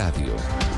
Radio.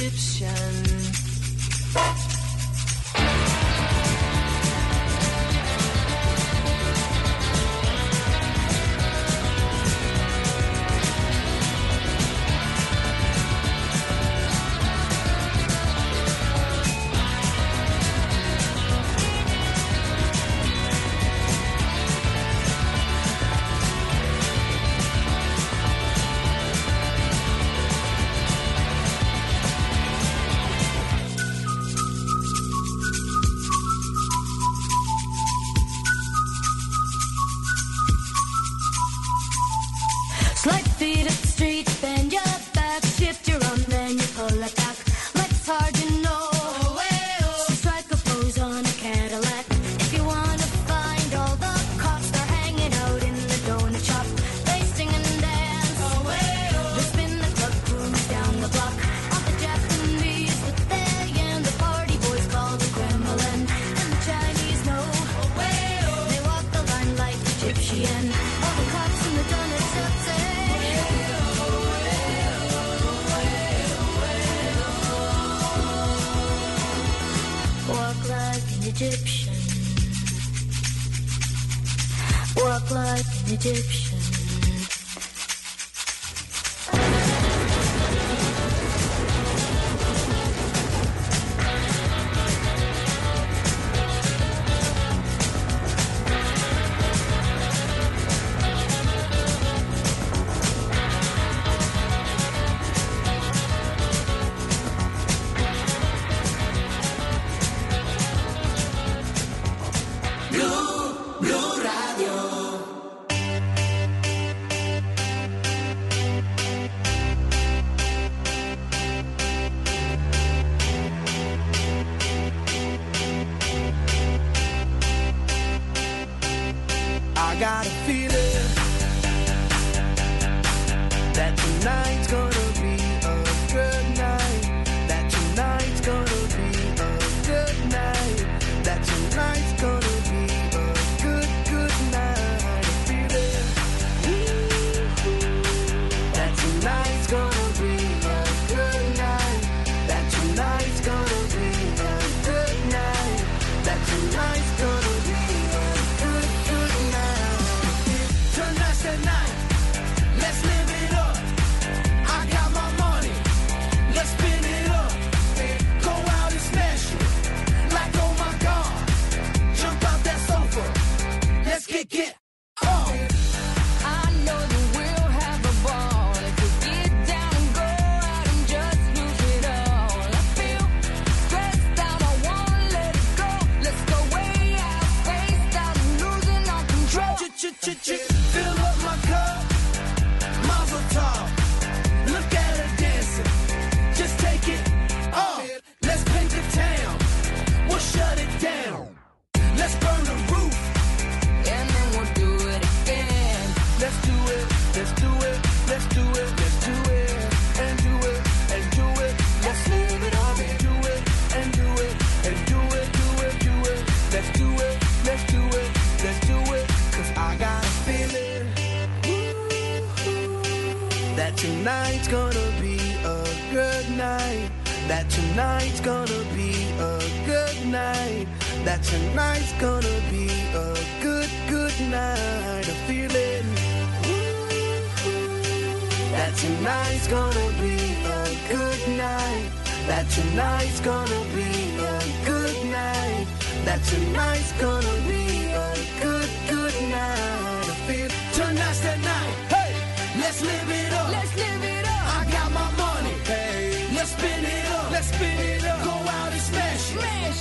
Egyptian.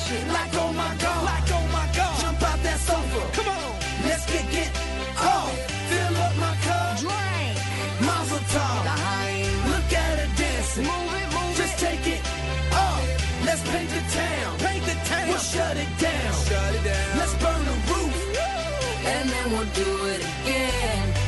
shit. Like oh my god, like oh my god. Jump out that sofa. Come on, let's kick it off. Fill up my cup. Drink. Mazel tov. Look at her dancing. Move it, move Just it. take it off. Let's paint the town. Paint the town. We'll shut it down. Shut it down. Let's burn the roof. And then we'll do it again.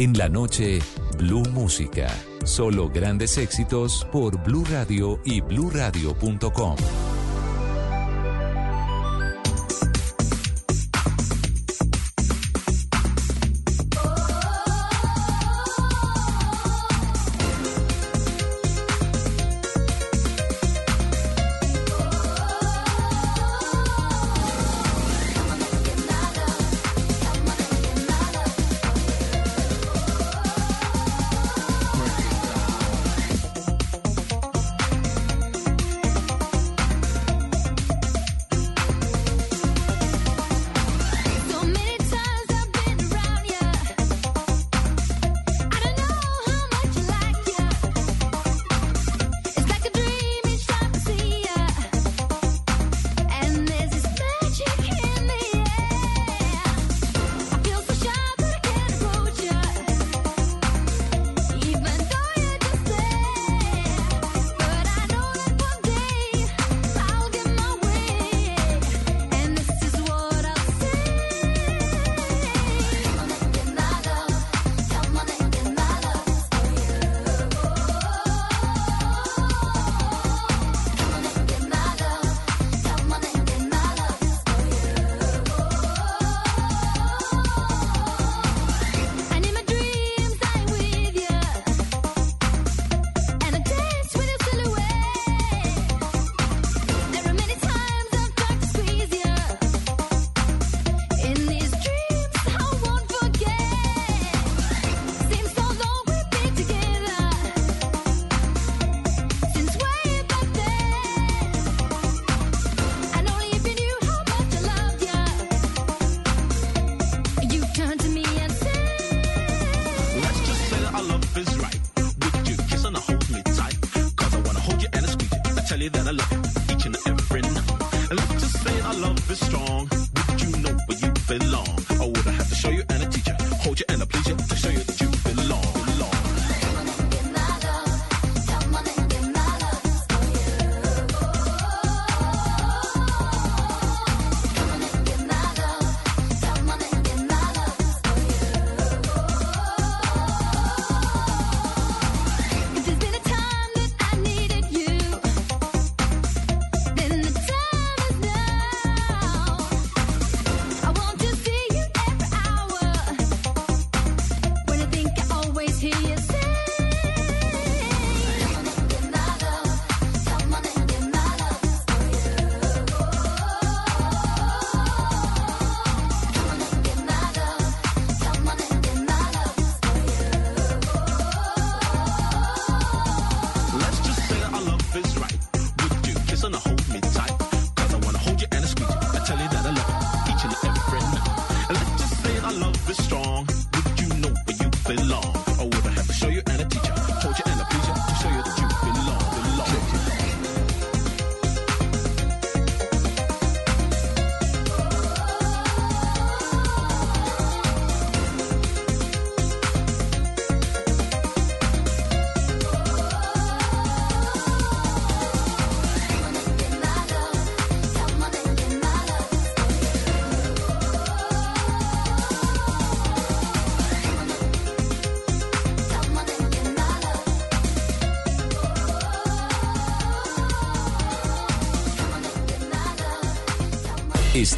En la noche, Blue Música. Solo grandes éxitos por Blue Radio y bluradio.com.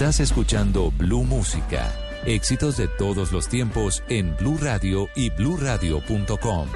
Estás escuchando Blue Música. Éxitos de todos los tiempos en Blue Radio y bluradio.com.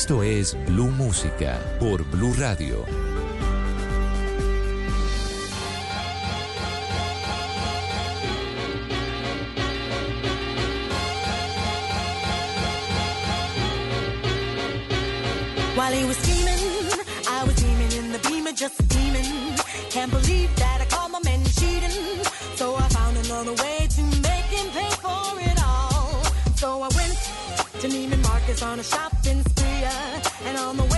Esto es Blu Música por Blu Radio. While he was scheming, I was dreaming in the beamer, just a demon. Can't believe that I called my man cheating. So I found another way to make him pay for it all. So I went to Neiman Marcus on a shopping and on the way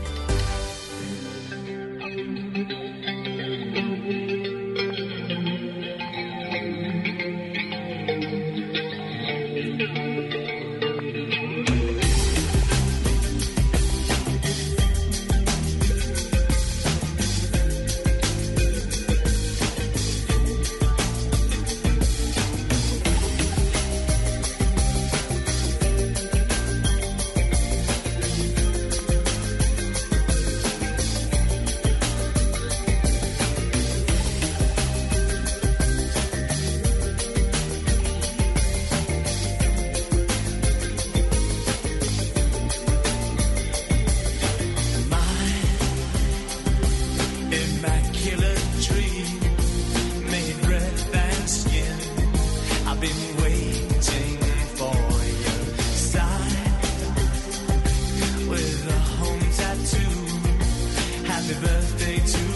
birthday to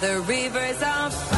the rivers of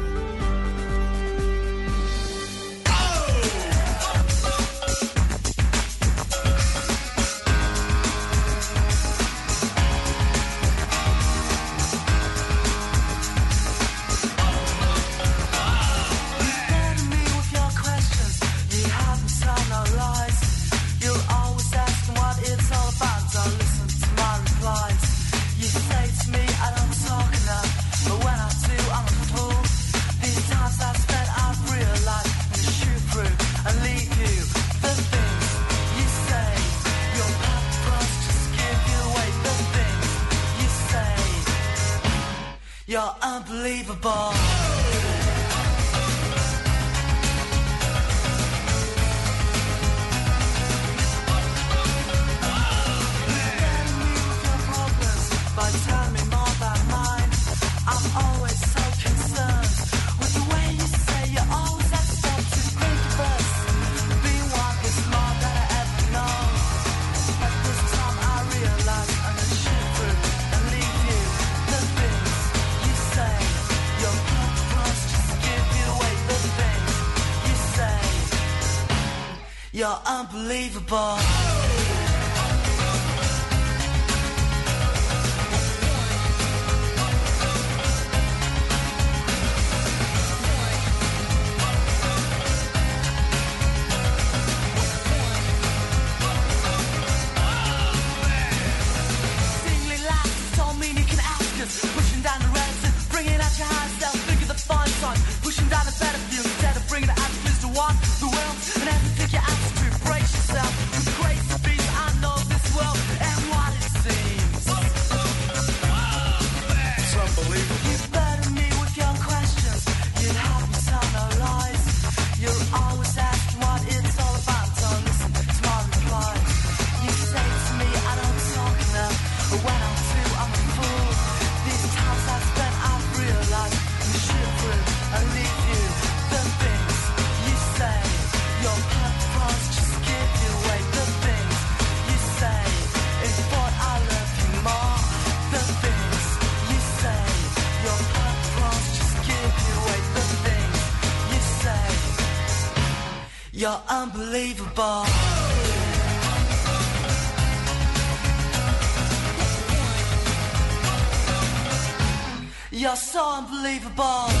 unbelievable.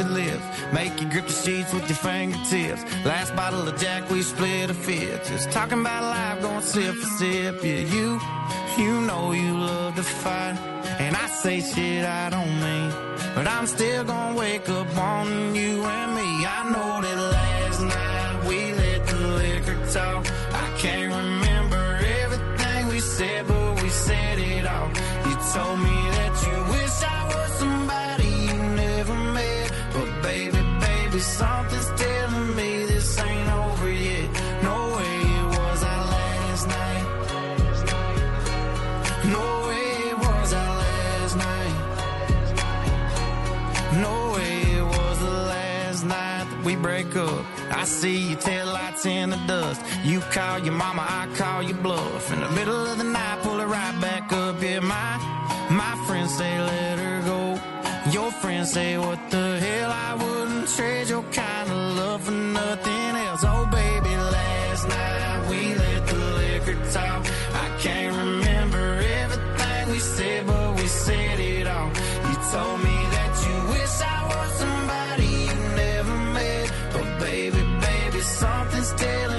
Your lips, make you grip the sheets with your fingertips. Last bottle of Jack, we split a fifth. Just talking about life, going sip for sip. Yeah, you, you know you love to fight. And I say shit I don't mean. But I'm still gonna wake up on you and me. I know that last night we let the liquor talk. I can't remember everything we said, but we said it all. You told me that something's telling me this ain't over yet. No way it was our last night. No way it was our last night. No way it was the last night that we break up. I see your taillights in the dust. You call your mama, I call your bluff. In the middle of the night, pull it right back up. Yeah, my my friends say let her. Friends say what the hell? I wouldn't trade your kind of love for nothing else. Oh baby, last night we let the liquor talk. I can't remember everything we said, but we said it all. You told me that you wish I was somebody you never met. But baby, baby, something's telling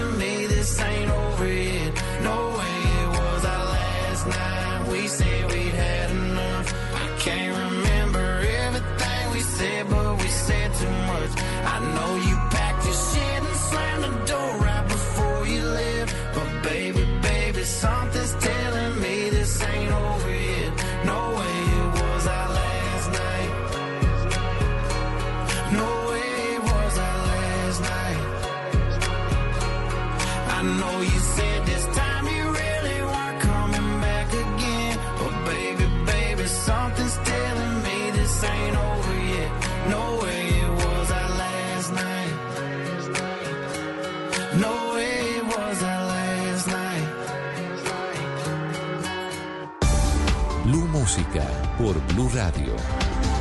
Música por Blue Radio.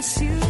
Miss you.